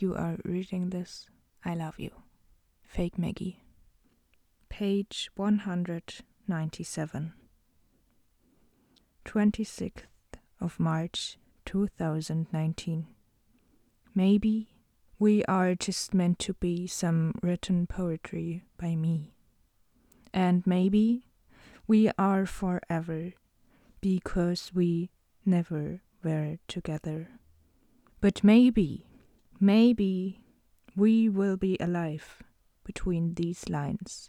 you are reading this, I love you. Fake Maggie. Page 197. 26th of March 2019. Maybe we are just meant to be some written poetry by me. And maybe we are forever because we never were together. But maybe, maybe we will be alive between these lines.